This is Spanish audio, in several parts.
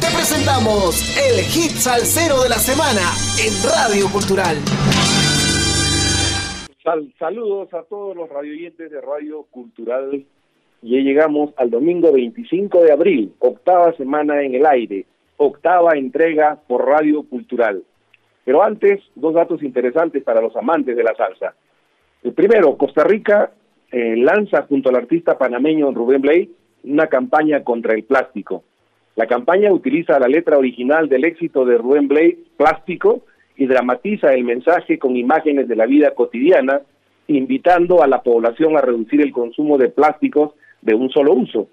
Te presentamos el hit salsero de la semana en Radio Cultural. saludos a todos los radioyentes de Radio Cultural. Y llegamos al domingo 25 de abril, octava semana en el aire, octava entrega por Radio Cultural. Pero antes, dos datos interesantes para los amantes de la salsa. El primero, Costa Rica eh, lanza junto al artista panameño Rubén Blay una campaña contra el plástico. La campaña utiliza la letra original del éxito de Rubén Blay, Plástico, y dramatiza el mensaje con imágenes de la vida cotidiana, invitando a la población a reducir el consumo de plásticos de un solo uso.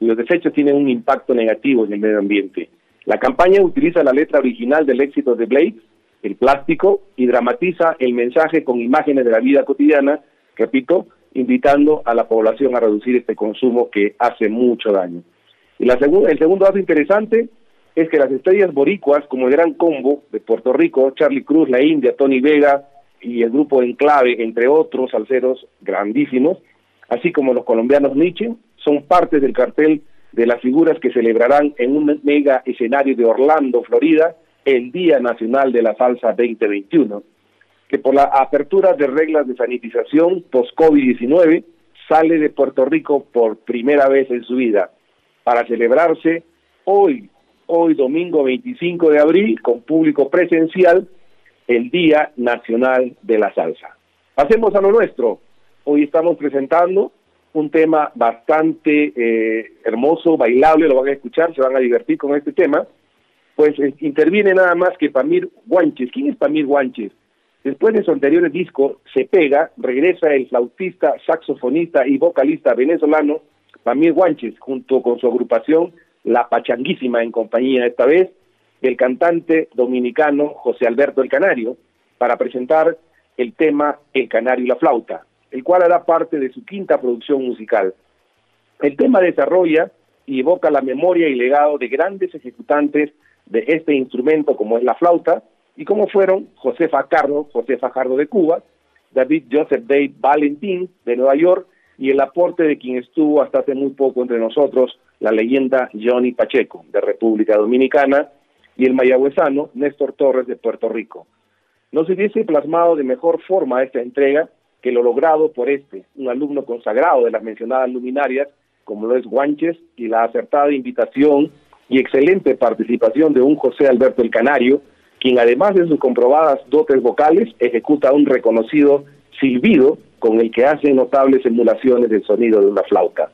Los desechos tienen un impacto negativo en el medio ambiente. La campaña utiliza la letra original del éxito de Blake, el plástico, y dramatiza el mensaje con imágenes de la vida cotidiana, repito, invitando a la población a reducir este consumo que hace mucho daño. Y la el segundo dato interesante es que las estrellas boricuas, como el Gran Combo de Puerto Rico, Charlie Cruz, La India, Tony Vega y el grupo Enclave, entre otros salseros grandísimos, así como los colombianos Nietzsche, son parte del cartel de las figuras que celebrarán en un mega escenario de Orlando, Florida, el Día Nacional de la Salsa 2021, que por la apertura de reglas de sanitización post-COVID-19 sale de Puerto Rico por primera vez en su vida para celebrarse hoy, hoy domingo 25 de abril, con público presencial, el Día Nacional de la Salsa. Pasemos a lo nuestro. Hoy estamos presentando un tema bastante eh, hermoso, bailable, lo van a escuchar, se van a divertir con este tema. Pues eh, interviene nada más que Pamir Guanches. ¿Quién es Pamir Guanches? Después de su anterior disco, Se Pega, regresa el flautista, saxofonista y vocalista venezolano Pamir Guanches, junto con su agrupación La Pachanguísima, en compañía esta vez del cantante dominicano José Alberto El Canario, para presentar el tema El Canario y la Flauta el cual hará parte de su quinta producción musical. El tema desarrolla y evoca la memoria y legado de grandes ejecutantes de este instrumento como es la flauta y como fueron José Fajardo, José Fajardo de Cuba, David Joseph Dave Valentín de Nueva York y el aporte de quien estuvo hasta hace muy poco entre nosotros, la leyenda Johnny Pacheco de República Dominicana y el mayagüezano Néstor Torres de Puerto Rico. No se hubiese plasmado de mejor forma esta entrega que lo logrado por este, un alumno consagrado de las mencionadas luminarias, como lo es Guanches, y la acertada invitación y excelente participación de un José Alberto el Canario, quien además de sus comprobadas dotes vocales, ejecuta un reconocido silbido con el que hace notables emulaciones del sonido de una flauta.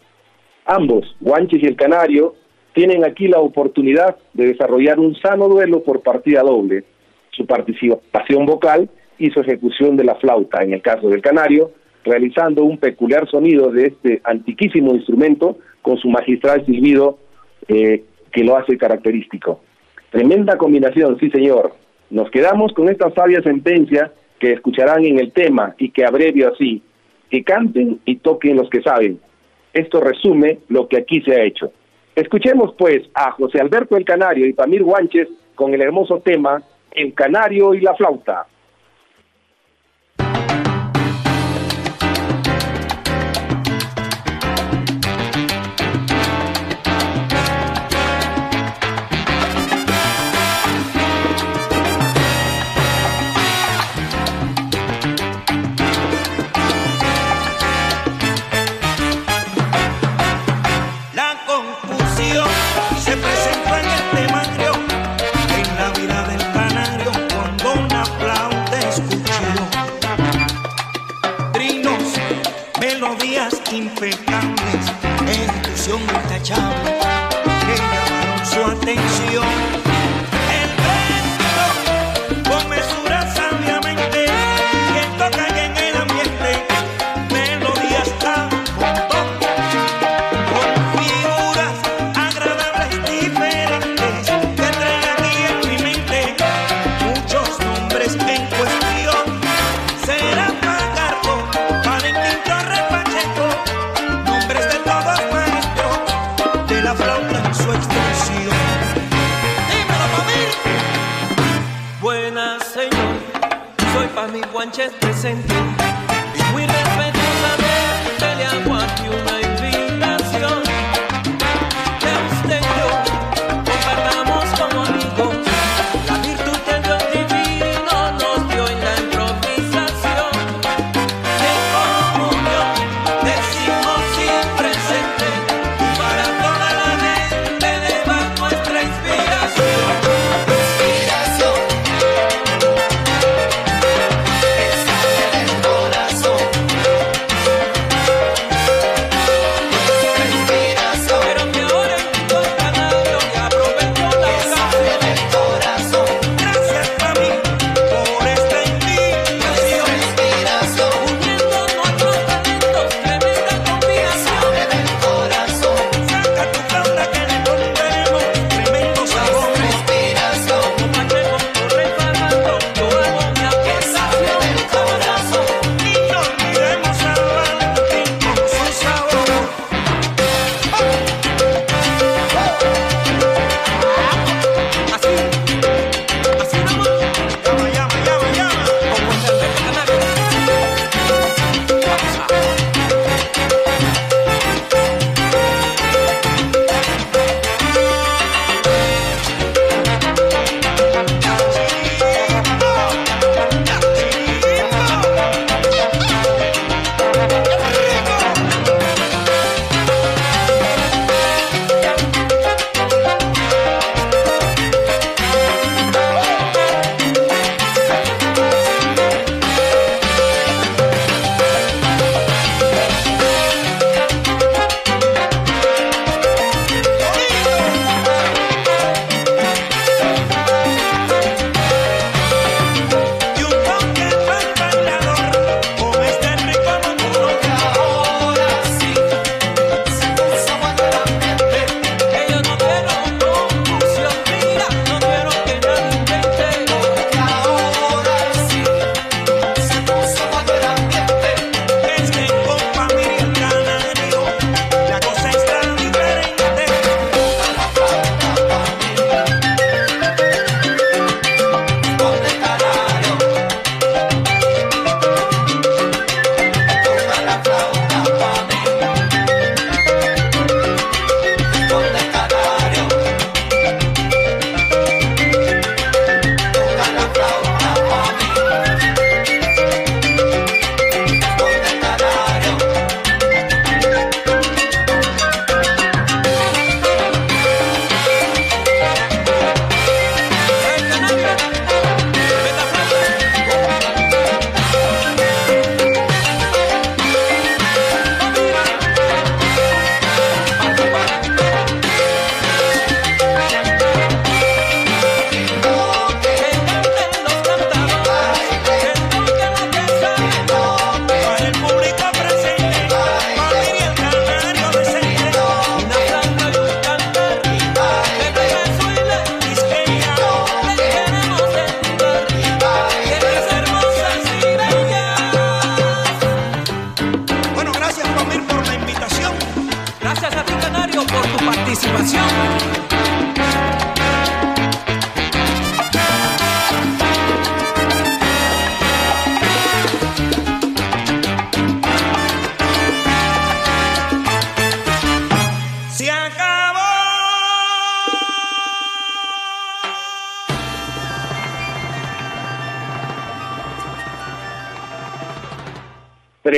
Ambos, Guanches y el Canario, tienen aquí la oportunidad de desarrollar un sano duelo por partida doble, su participación vocal y su ejecución de la flauta, en el caso del canario, realizando un peculiar sonido de este antiquísimo instrumento con su magistral silbido eh, que lo hace característico. Tremenda combinación, sí señor. Nos quedamos con esta sabia sentencia que escucharán en el tema y que abrevio así, que canten y toquen los que saben. Esto resume lo que aquí se ha hecho. Escuchemos pues a José Alberto el Canario y Pamir Guanches con el hermoso tema El Canario y la Flauta. silencio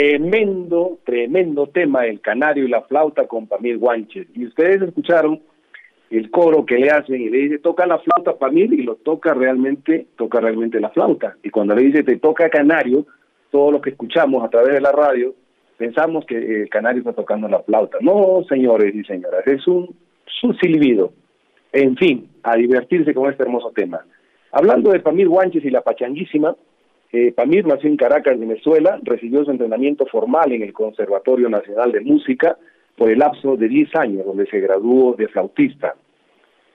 Tremendo, tremendo tema el canario y la flauta con Pamir Guanches. Y ustedes escucharon el coro que le hacen y le dice, toca la flauta Pamir y lo toca realmente, toca realmente la flauta. Y cuando le dice, te toca canario, todo lo que escuchamos a través de la radio, pensamos que el canario está tocando la flauta. No, señores y señoras, es un, un silbido. En fin, a divertirse con este hermoso tema. Hablando de Pamir Guanches y la pachanguísima, eh, Pamir nació en Caracas, Venezuela, recibió su entrenamiento formal en el Conservatorio Nacional de Música por el lapso de 10 años, donde se graduó de flautista.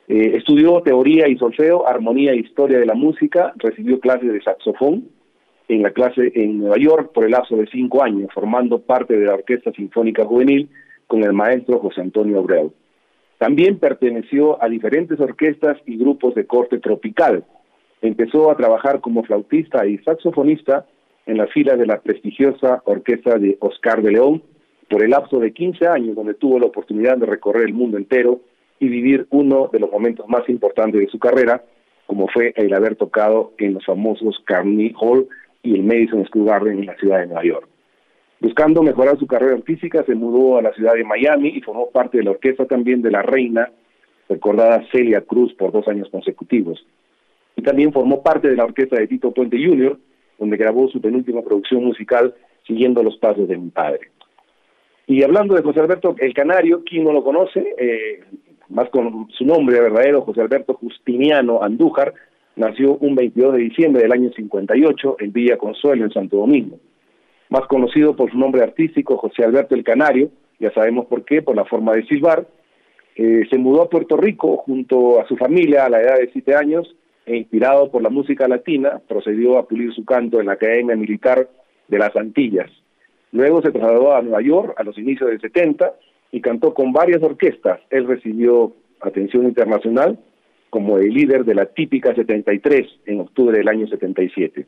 Eh, estudió teoría y solfeo, armonía e historia de la música, recibió clases de saxofón en la clase en Nueva York por el lapso de cinco años, formando parte de la Orquesta Sinfónica Juvenil con el maestro José Antonio Abreu. También perteneció a diferentes orquestas y grupos de corte tropical, Empezó a trabajar como flautista y saxofonista en la fila de la prestigiosa orquesta de Oscar de León por el lapso de 15 años, donde tuvo la oportunidad de recorrer el mundo entero y vivir uno de los momentos más importantes de su carrera, como fue el haber tocado en los famosos Carnegie Hall y el Madison Square Garden en la ciudad de Nueva York. Buscando mejorar su carrera artística, se mudó a la ciudad de Miami y formó parte de la orquesta también de la reina, recordada Celia Cruz, por dos años consecutivos y también formó parte de la orquesta de Tito Puente Jr., donde grabó su penúltima producción musical siguiendo los pasos de mi padre. Y hablando de José Alberto El Canario, ¿quién no lo conoce? Eh, más con su nombre verdadero, José Alberto Justiniano Andújar, nació un 22 de diciembre del año 58 en Villa Consuelo, en Santo Domingo. Más conocido por su nombre artístico, José Alberto El Canario, ya sabemos por qué, por la forma de silbar, eh, se mudó a Puerto Rico junto a su familia a la edad de siete años e inspirado por la música latina, procedió a pulir su canto en la Academia Militar de las Antillas. Luego se trasladó a Nueva York a los inicios del 70 y cantó con varias orquestas. Él recibió atención internacional como el líder de la típica 73 en octubre del año 77.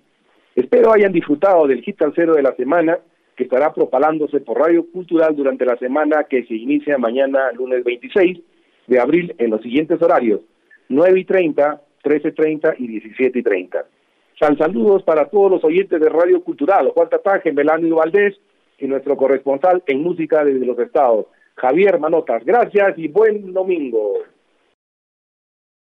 Espero hayan disfrutado del hit cero de la semana que estará propalándose por Radio Cultural durante la semana que se inicia mañana lunes 26 de abril en los siguientes horarios 9 y 30, 13.30 y 17.30. San saludos para todos los oyentes de Radio Cultural, Juan Tataje, Melanie Valdés y nuestro corresponsal en música desde los estados, Javier Manotas. Gracias y buen domingo.